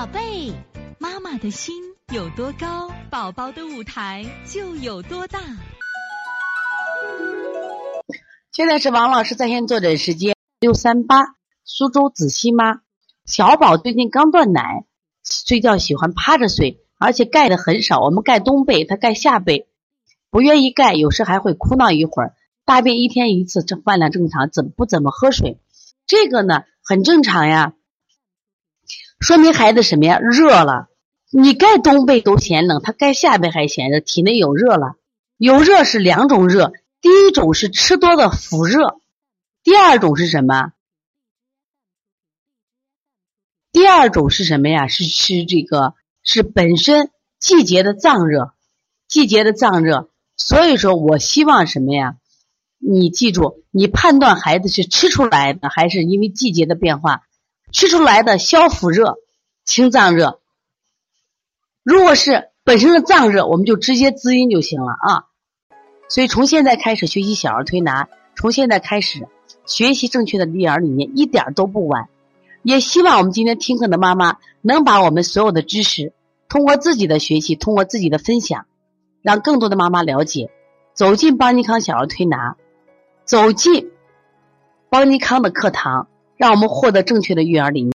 宝贝，妈妈的心有多高，宝宝的舞台就有多大。现在是王老师在线坐诊时间，六三八，苏州子熙妈，小宝最近刚断奶，睡觉喜欢趴着睡，而且盖的很少，我们盖冬被，他盖夏被，不愿意盖，有时还会哭闹一会儿，大便一天一次，这饭量正常，怎不怎么喝水？这个呢很正常呀。说明孩子什么呀？热了，你盖冬被都嫌冷，他盖夏被还嫌热，体内有热了。有热是两种热，第一种是吃多的腹热，第二种是什么？第二种是什么呀？是吃这个是本身季节的脏热，季节的脏热。所以说我希望什么呀？你记住，你判断孩子是吃出来的，还是因为季节的变化？吃出来的消腹热、清脏热，如果是本身的脏热，我们就直接滋阴就行了啊。所以从现在开始学习小儿推拿，从现在开始学习正确的育儿理念，一点都不晚。也希望我们今天听课的妈妈能把我们所有的知识，通过自己的学习，通过自己的分享，让更多的妈妈了解，走进邦尼康小儿推拿，走进邦尼康的课堂。让我们获得正确的育儿理念。